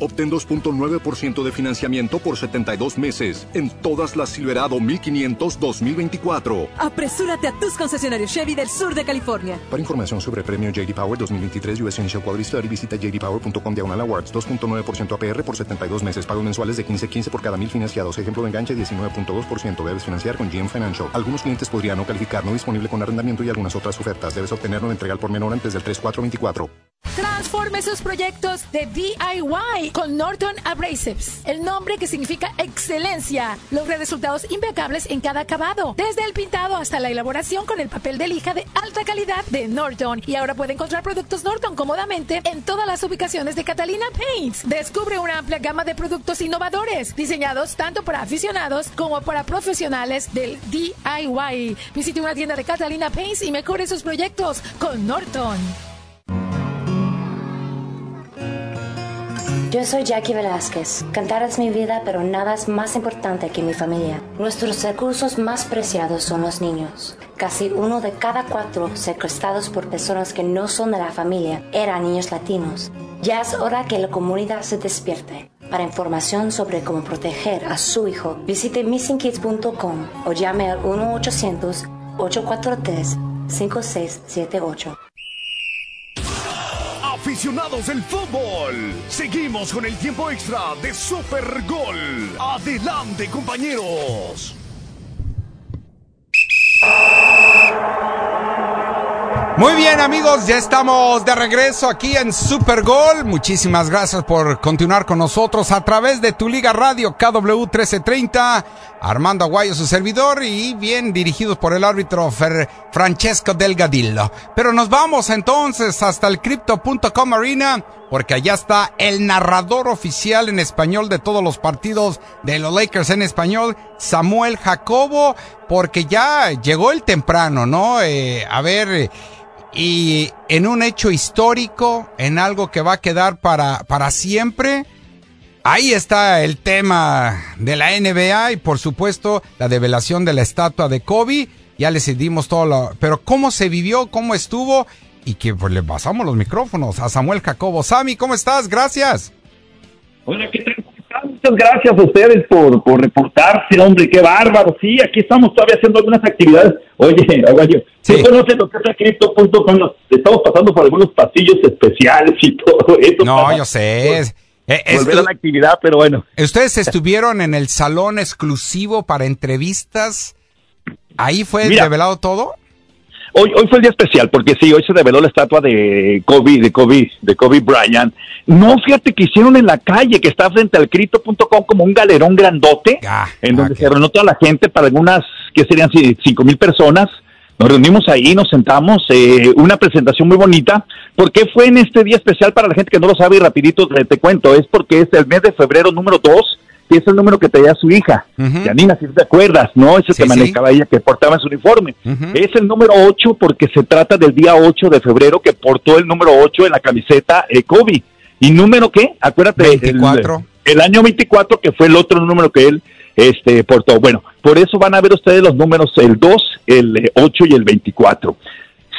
Obtén 2.9% de financiamiento por 72 meses en todas las Silverado 1500 2024. Apresúrate a tus concesionarios Chevy del sur de California. Para información sobre el premio JD Power 2023 US Initial Quality Study, visita jdpower.com diagonal awards 2.9% APR por 72 meses. Pagos mensuales de 15.15 por cada mil financiados. Ejemplo de enganche 19.2%. Debes financiar con GM Financial. Algunos clientes podrían no calificar, no disponible con arrendamiento y algunas otras ofertas. Debes obtenerlo en entrega al por menor antes del 3424. Transforme sus proyectos de DIY con Norton Abrasives, el nombre que significa excelencia. Logre resultados impecables en cada acabado, desde el pintado hasta la elaboración con el papel de lija de alta calidad de Norton. Y ahora puede encontrar productos Norton cómodamente en todas las ubicaciones de Catalina Paints. Descubre una amplia gama de productos innovadores, diseñados tanto para aficionados como para profesionales del DIY. Visite una tienda de Catalina Paints y mejore sus proyectos con Norton. Yo soy Jackie Velázquez. Cantar es mi vida, pero nada es más importante que mi familia. Nuestros recursos más preciados son los niños. Casi uno de cada cuatro secuestrados por personas que no son de la familia eran niños latinos. Ya es hora que la comunidad se despierte. Para información sobre cómo proteger a su hijo, visite missingkids.com o llame al 1-800-843-5678. Aficionados del fútbol, seguimos con el tiempo extra de Super Gol. Adelante, compañeros. Muy bien amigos, ya estamos de regreso aquí en Super Gol. Muchísimas gracias por continuar con nosotros a través de tu Liga Radio KW 1330. Armando Aguayo, su servidor, y bien dirigidos por el árbitro Fer Francesco Delgadillo. Pero nos vamos entonces hasta el Crypto.com Arena, porque allá está el narrador oficial en español de todos los partidos de los Lakers en español, Samuel Jacobo, porque ya llegó el temprano, ¿no? Eh, a ver y en un hecho histórico, en algo que va a quedar para, para siempre. Ahí está el tema de la NBA y por supuesto la develación de la estatua de Kobe. Ya les dimos todo lo... Pero cómo se vivió, cómo estuvo y que pues le pasamos los micrófonos a Samuel Jacobo. Sami, ¿cómo estás? Gracias. Hola, ¿qué tal? Muchas gracias a ustedes por, por reportarse, hombre, qué bárbaro. Sí, aquí estamos todavía haciendo algunas actividades. Oye, Aguayo, sí. ¿no conocen lo que es Crypto.com? Estamos pasando por algunos pasillos especiales y todo eso. No, yo sé. Eh, volver a la actividad, pero bueno. Ustedes estuvieron en el salón exclusivo para entrevistas. ¿Ahí fue revelado todo? Hoy, hoy fue el día especial porque sí, hoy se reveló la estatua de Kobe, de Kobe, de Kobe Bryant. No, fíjate que hicieron en la calle, que está frente al crito.com como un galerón grandote, ah, en donde se reunió toda la gente para algunas, que serían cinco mil personas. Nos reunimos ahí, nos sentamos, eh, una presentación muy bonita. ¿Por qué fue en este día especial para la gente que no lo sabe y rapidito te, te cuento? Es porque es el mes de febrero número 2 que es el número que tenía su hija, Janina, si te acuerdas, ¿no? Ese que manejaba ella, que portaba su uniforme. Es el número 8 porque se trata del día 8 de febrero que portó el número 8 en la camiseta eh, Kobe. ¿Y número qué? Acuérdate. 24. El, año 24, que fue el otro número que él este, portó. Bueno, por eso van a ver ustedes los números el 2, el 8 y el 24.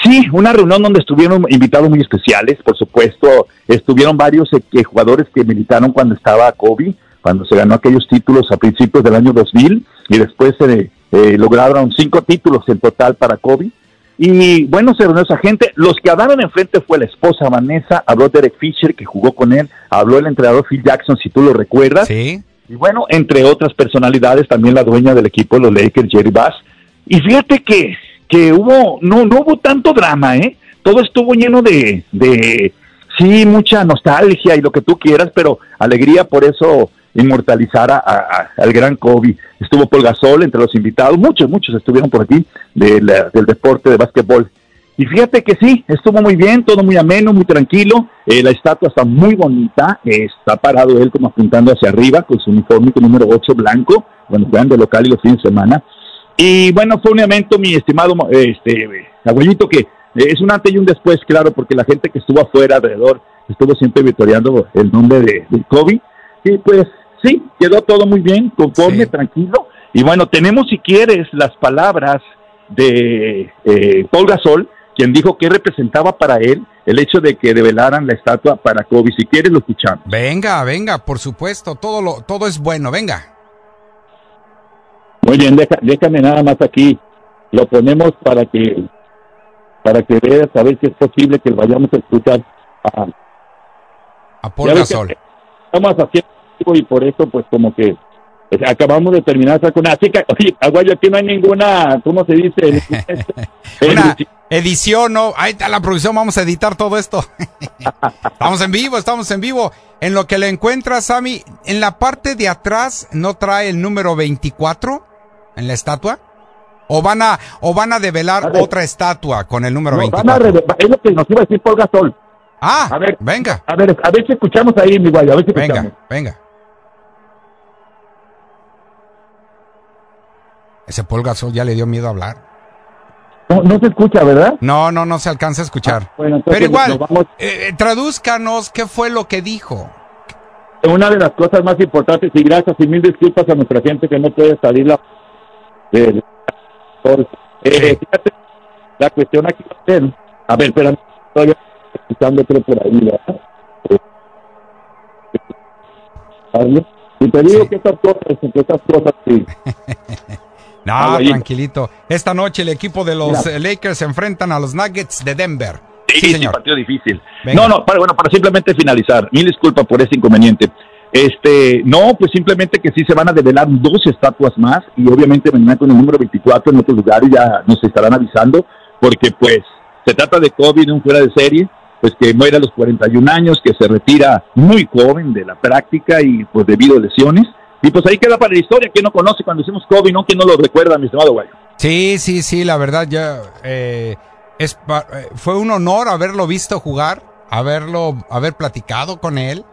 Sí, una reunión donde estuvieron invitados muy especiales, por supuesto, estuvieron varios eh, jugadores que militaron cuando estaba Kobe, cuando se ganó aquellos títulos a principios del año 2000 y después se eh, lograron cinco títulos en total para Kobe. Y bueno, se reunió esa gente. Los que hablaron enfrente fue la esposa Vanessa, habló Derek Fisher, que jugó con él, habló el entrenador Phil Jackson, si tú lo recuerdas. Sí. Y bueno, entre otras personalidades, también la dueña del equipo de los Lakers, Jerry Bass. Y fíjate que, que hubo, no, no hubo tanto drama, ¿eh? Todo estuvo lleno de, de, sí, mucha nostalgia y lo que tú quieras, pero alegría, por eso inmortalizar a, al gran Kobe. Estuvo Paul Gasol entre los invitados, muchos, muchos estuvieron por aquí del deporte de básquetbol. Y fíjate que sí, estuvo muy bien, todo muy ameno, muy tranquilo. Eh, la estatua está muy bonita, está parado él como apuntando hacia arriba con su uniforme número 8 blanco, cuando juegan de local y los fines de semana. Y bueno, fue un evento, mi estimado este, abuelito, que es un antes y un después, claro, porque la gente que estuvo afuera alrededor estuvo siempre victoriando el nombre de, de Kobe. Y pues sí, quedó todo muy bien, conforme, tranquilo. Y bueno, tenemos si quieres las palabras de eh, Paul Gasol, quien dijo que representaba para él el hecho de que develaran la estatua para Kobe. Si quieres lo escuchamos. Venga, venga, por supuesto, todo lo, todo es bueno, venga. Muy bien, déjame nada más aquí. Lo ponemos para que para que veas a ver si es posible que vayamos a escuchar a, a Paul Gasol. Estamos haciendo y por eso pues como que pues, acabamos de terminar esa con así que oye Aguayo aquí no hay ninguna cómo se dice una edición no ahí está la producción vamos a editar todo esto. Estamos en vivo estamos en vivo. En lo que le encuentras Sammy en la parte de atrás no trae el número 24 en la estatua o van a o van a develar otra estatua con el número 24 es lo que nos iba a decir Paul Gasol Ah, a ver, venga. A ver, a ver si escuchamos ahí, mi guayo, a ver si escuchamos. Venga, venga. Ese Paul Gasol ya le dio miedo a hablar. No, se escucha, ¿verdad? No, no, no se alcanza a escuchar. Ah, Pero igual, eh, tradúzcanos qué fue lo que dijo. Una de las cosas más importantes, y gracias y mil disculpas a nuestra gente que no puede salir la... Eh, fíjate, la cuestión aquí a ver, espérame, estoy escuchando creo por ahí, ¿verdad? Y te digo que estas cosas, que estas cosas sí. No, tranquilito. Esta noche el equipo de los Lakers se enfrentan a los Nuggets de Denver. Sí, señor. partido difícil. No, no, para, bueno, para simplemente finalizar, mil disculpas por ese inconveniente. Este, no, pues simplemente que sí se van a develar dos estatuas más y obviamente mañana con el número 24 en otros lugares ya nos estarán avisando porque pues se trata de COVID, un fuera de serie, pues que muere a los 41 años, que se retira muy joven de la práctica y pues debido a lesiones y pues ahí queda para la historia. ¿Quién no conoce cuando decimos Kobe, no? ¿Quién no lo recuerda, mi estimado Guayo? Sí, sí, sí, la verdad ya eh, es, eh, fue un honor haberlo visto jugar, haberlo, haber platicado con él,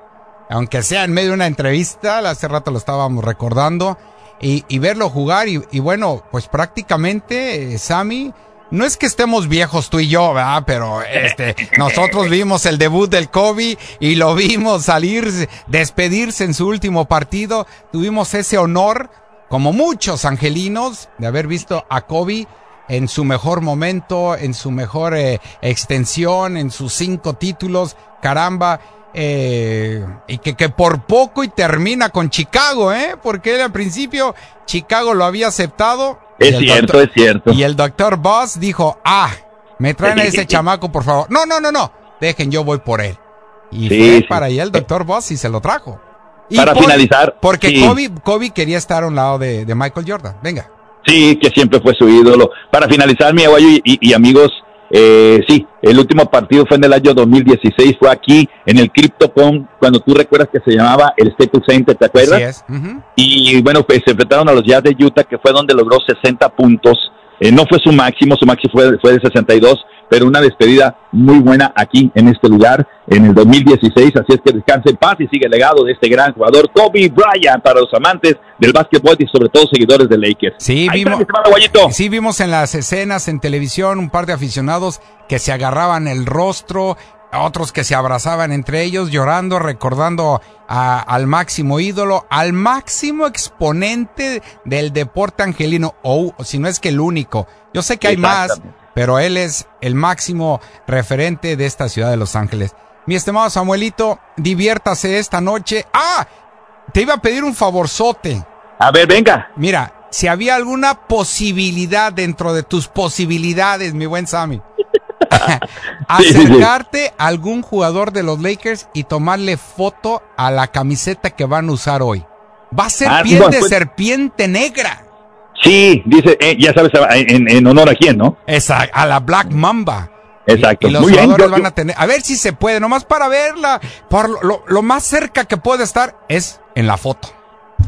aunque sea en medio de una entrevista, hace rato lo estábamos recordando, y, y verlo jugar y, y, bueno, pues prácticamente, eh, Sammy, no es que estemos viejos tú y yo, ¿verdad? Pero este, nosotros vimos el debut del Kobe y lo vimos salir, despedirse en su último partido. Tuvimos ese honor, como muchos angelinos, de haber visto a Kobe en su mejor momento, en su mejor eh, extensión, en sus cinco títulos. Caramba. eh, y que, que por poco y termina con Chicago, ¿eh? Porque él al principio Chicago lo había aceptado. Es cierto, doctor- es cierto. Y el doctor Boss dijo, ah, me traen a ese chamaco, por favor. No, no, no, no, dejen, yo voy por él. Y Sí, fue sí. para allá el doctor Boss y se lo trajo. Y Para finalizar, Porque sí. Kobe, Kobe quería estar a un lado de, de Michael Jordan. Venga. Sí, que siempre fue su ídolo. Para finalizar, mi abuelo y, y- y amigos, eh, sí, el último partido fue en el año 2016, fue aquí en el CryptoCon, cuando tú recuerdas que se llamaba el Staples Center, ¿te acuerdas? Así es. Ujú. Y bueno, pues se enfrentaron a los Jazz de Utah, que fue donde logró 60 puntos. Eh, no fue su máximo, su máximo fue, fue de 62, pero una despedida muy buena aquí en este lugar en el 2016. Así es que descanse en paz y sigue el legado de este gran jugador, Kobe Bryant, para los amantes del básquetbol y sobre todo seguidores de Lakers. Sí, Ahí vimos, sí, vimos en las escenas en televisión un par de aficionados que se agarraban el rostro, otros que se abrazaban entre ellos, llorando, recordando a- al máximo ídolo, al máximo exponente del deporte angelino, o si no es que el único. Yo sé que hay más, pero él es el máximo referente de esta ciudad de Los Ángeles. Mi estimado Samuelito, diviértase esta noche. ¡Ah! Te iba a pedir un favorzote. A ver, venga. Mira, si había alguna posibilidad dentro de tus posibilidades, mi buen Sammy. acercarte a algún jugador de los Lakers y tomarle foto a la camiseta que van a usar hoy. Va a ser Ah, piel de pues- serpiente negra. Sí, dice, eh, ya sabes, en, en honor a quién, ¿no? Exacto, a la Black Mamba. Exacto. Y los Muy bien, jugadores yo- van a tener, a ver si se puede, nomás para verla. Por lo, lo- lo más cerca que puede estar es en la foto.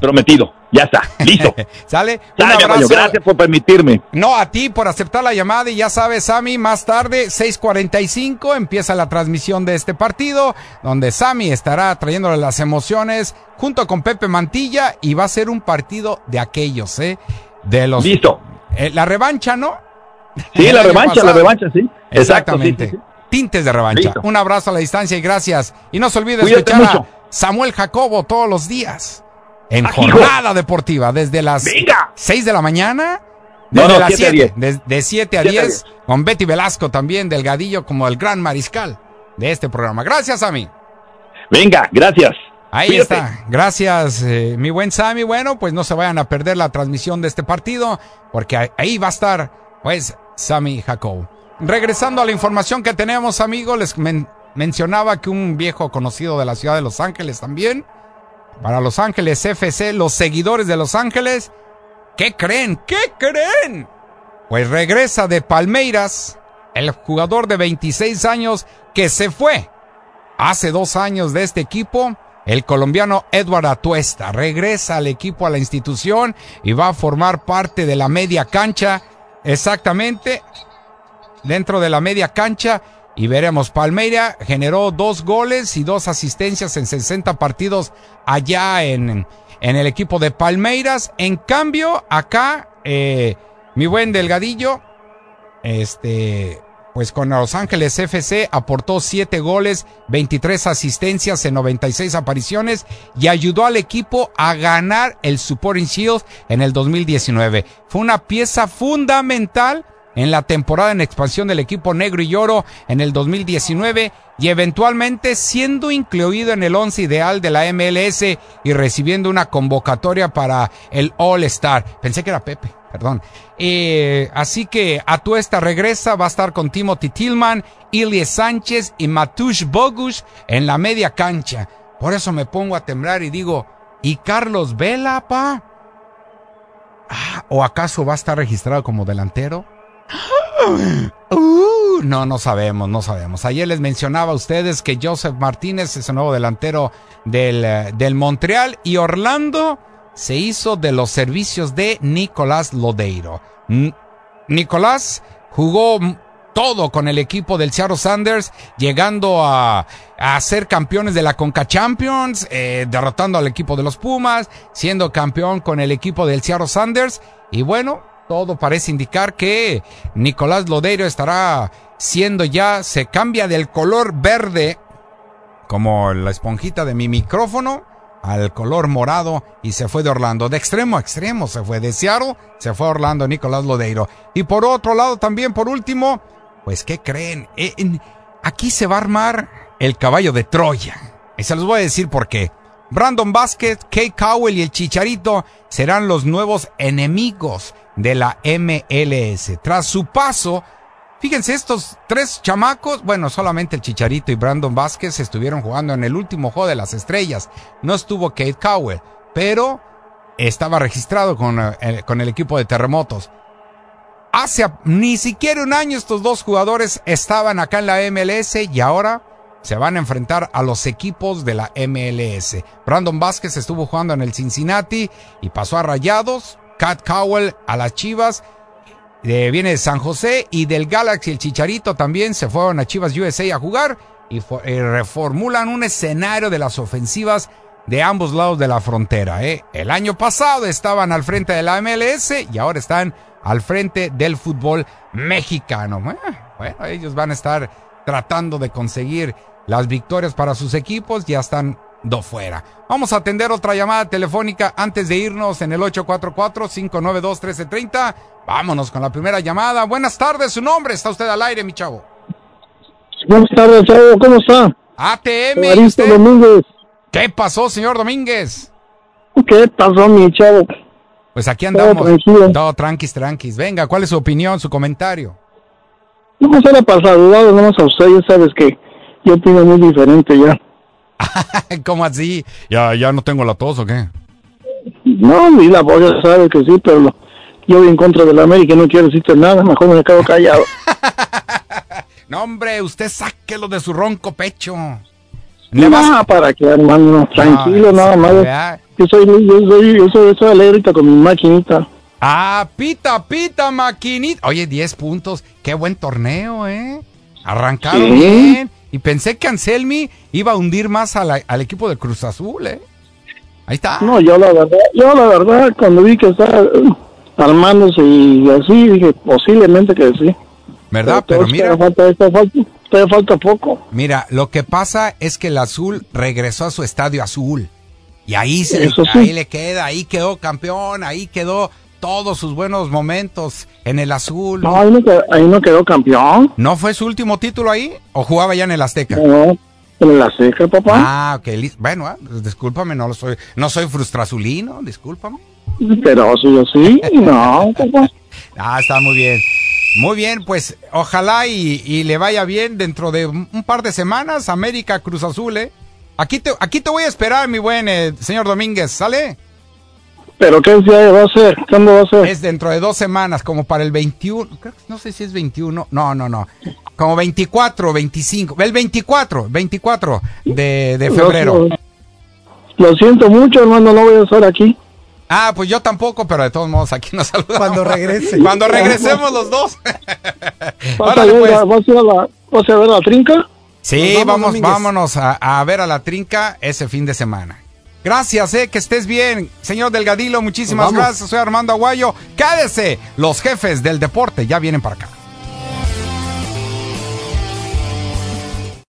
prometido. Ya está, listo. ¿Sale? Un Sale, abrazo. gracias por permitirme. No, a ti por aceptar la llamada y ya sabes, Sammy, más tarde, 6.45, empieza la transmisión de este partido, donde Sammy estará trayéndole las emociones junto con Pepe Mantilla y va a ser un partido de aquellos, ¿eh? De los... Listo. Eh, la revancha, ¿no? Sí, la revancha, la revancha, sí. Exacto, Exactamente. sí, sí, sí. Tintes de revancha. Listo. Un abrazo a la distancia y gracias. Y no se olvide Cuídate escuchar mucho. a Samuel Jacobo todos los días en hijo. jornada deportiva desde las Venga. 6 de la mañana. No, Desde no, las 7 a 7, 10. de, de 7 a 7 a 10, con Betty Velasco también, delgadillo como el gran mariscal de este programa. Gracias a mí. Venga, gracias. Ahí Cuídate. está. Gracias, eh, mi buen Sammy. Bueno, pues no se vayan a perder la transmisión de este partido, porque ahí- ahí va a estar, pues, Sammy Jacob. Regresando a la información que tenemos, amigos, les men- mencionaba que un viejo conocido de la ciudad de Los Ángeles también, para Los Ángeles FC, los seguidores de Los Ángeles, ¿qué creen? ¿Qué creen? Pues regresa de Palmeiras el jugador de 26 años que se fue hace dos años de este equipo. El colombiano Edward Atuesta regresa al equipo, a la institución y va a formar parte de la media cancha. Exactamente, dentro de la media cancha. Y veremos, Palmeira generó dos goles y dos asistencias en 60 partidos allá en, en el equipo de Palmeiras. En cambio, acá, eh, mi buen Delgadillo, este, pues con Los Ángeles FC aportó 7 goles, 23 asistencias en 96 apariciones y ayudó al equipo a ganar el Supporting Shield en el 2019. Fue una pieza fundamental en la temporada en expansión del equipo negro y oro en el 2019 y eventualmente siendo incluido en el once ideal de la MLS y recibiendo una convocatoria para el All Star. Pensé que era Pepe, perdón. Eh, así que Atuesta regresa, va a estar con Timothy Tillman, Ilie Sánchez y Matush Bogus en la media cancha. Por eso me pongo a temblar y digo, ¿y Carlos Vela, pa? Ah, ¿O acaso va a estar registrado como delantero? Uh, no, no sabemos, no sabemos. Ayer les mencionaba a ustedes que Joseph Martínez es el nuevo delantero del, eh, del Montreal y Orlando se hizo de los servicios de Nicolás Lodeiro. Nicolás jugó todo con el equipo del Seattle Sanders, llegando a, a ser campeones de la Conca Champions, eh, derrotando al equipo de los Pumas, siendo campeón con el equipo del Seattle Sanders. Y bueno, todo parece indicar que Nicolás Lodeiro estará siendo ya, se cambia del color verde, como la esponjita de mi micrófono, al color morado y se fue de Orlando. De extremo a extremo se fue. De Seattle se fue a Orlando Nicolás Lodeiro. Y por otro lado también, por último, pues ¿qué creen? Eh, aquí se va a armar el caballo de Troya. Y se los voy a decir por qué. Brandon Vázquez, Kate Cowell y el Chicharito serán los nuevos enemigos de la MLS. Tras su paso, fíjense, estos tres chamacos, bueno, solamente el Chicharito y Brandon Vázquez estuvieron jugando en el último juego de las estrellas. No estuvo Kate Cowell, pero estaba registrado con, eh, con el equipo de terremotos. Hace ni siquiera un año estos dos jugadores estaban acá en la MLS y ahora se van a enfrentar a los equipos de la MLS. Brandon Vázquez estuvo jugando en el Cincinnati y pasó a Rayados. Cat Cowell a las Chivas. Eh, viene de San José y del Galaxy el Chicharito también se fueron a Chivas USA a jugar y eh, reformulan un escenario de las ofensivas de ambos lados de la frontera. ¿eh? El año pasado estaban al frente de la MLS y ahora están al frente del fútbol mexicano. Bueno, ellos van a estar tratando de conseguir las victorias para sus equipos, ya están do fuera. Vamos a atender otra llamada telefónica antes de irnos en el 844-592-1330. Vámonos con la primera llamada. Buenas tardes, su nombre. Está usted al aire, mi chavo. Buenas tardes, chavo. ¿Cómo está? ATM. Domínguez. ¿Qué pasó, señor Domínguez? ¿Qué pasó, mi chavo? Pues aquí andamos. Todo tranquilo. Todo tranquis, tranquis. Venga, ¿cuál es su opinión, su comentario? No me sale para saludar, no a usted, ya sabes que yo opino muy diferente ya. ¿Cómo así? ¿Ya, ¿Ya no tengo la tos o qué? No, ni la voz ya sabe que sí, pero yo voy en contra de la América y no quiero decirte nada, mejor me quedo callado. no, hombre, usted sáquelo de su ronco pecho. No, para que, hermano, tranquilo, nada más. Yo soy, yo soy, yo soy, soy alegre con mi maquinita. Ah, pita, pita, maquinita. Oye, 10 puntos. Qué buen torneo, ¿eh? Arrancaron bien. Y pensé que Anselmi iba a hundir más al equipo de Cruz Azul, ¿eh? Ahí está. No, yo la verdad, yo la verdad, cuando vi que estaba uh, armándose y así, dije, posiblemente que sí. ¿Verdad? Pero, mira. Falta, falta, falta poco. Mira, lo que pasa es que el azul regresó a su estadio azul. Y ahí, se, ahí le queda, ahí quedó campeón, ahí quedó todos sus buenos momentos en el azul. No, ahí no, quedó, ahí no quedó campeón. ¿No fue su último título ahí? ¿O jugaba ya en el Azteca? No, en el Azteca, papá. Ah, ok. Bueno, ah, pues discúlpame, no lo soy, no soy frustrazulino, discúlpame. Pero sí, yo sí, no, papá. ah, está muy bien. Muy bien, pues ojalá y, y, le vaya bien dentro de un par de semanas, América Cruz Azul, ¿eh? Aquí te, aquí te voy a esperar, mi buen eh, señor Domínguez, ¿sale? ¿Pero qué día va a ser? ¿Cuándo va a ser? Es dentro de dos semanas, como para el 21. no sé si es 21. No, no, no. Como 24, 25. El 24, 24 de, de febrero. Lo, siento mucho, hermano, no voy a estar aquí. Ah, pues yo tampoco, pero de todos modos aquí nos saludamos. Cuando regrese. Cuando regresemos los dos. ¿Vas, a, ver, pues. ¿vas, a, ir a la, ¿Vas a ver la trinca? Sí, vamos, vámonos a, a ver a la trinca ese fin de semana. Gracias, eh, que estés bien. Señor Delgadilo, muchísimas gracias. Soy Armando Aguayo. Quédese. Los jefes del deporte ya vienen para acá.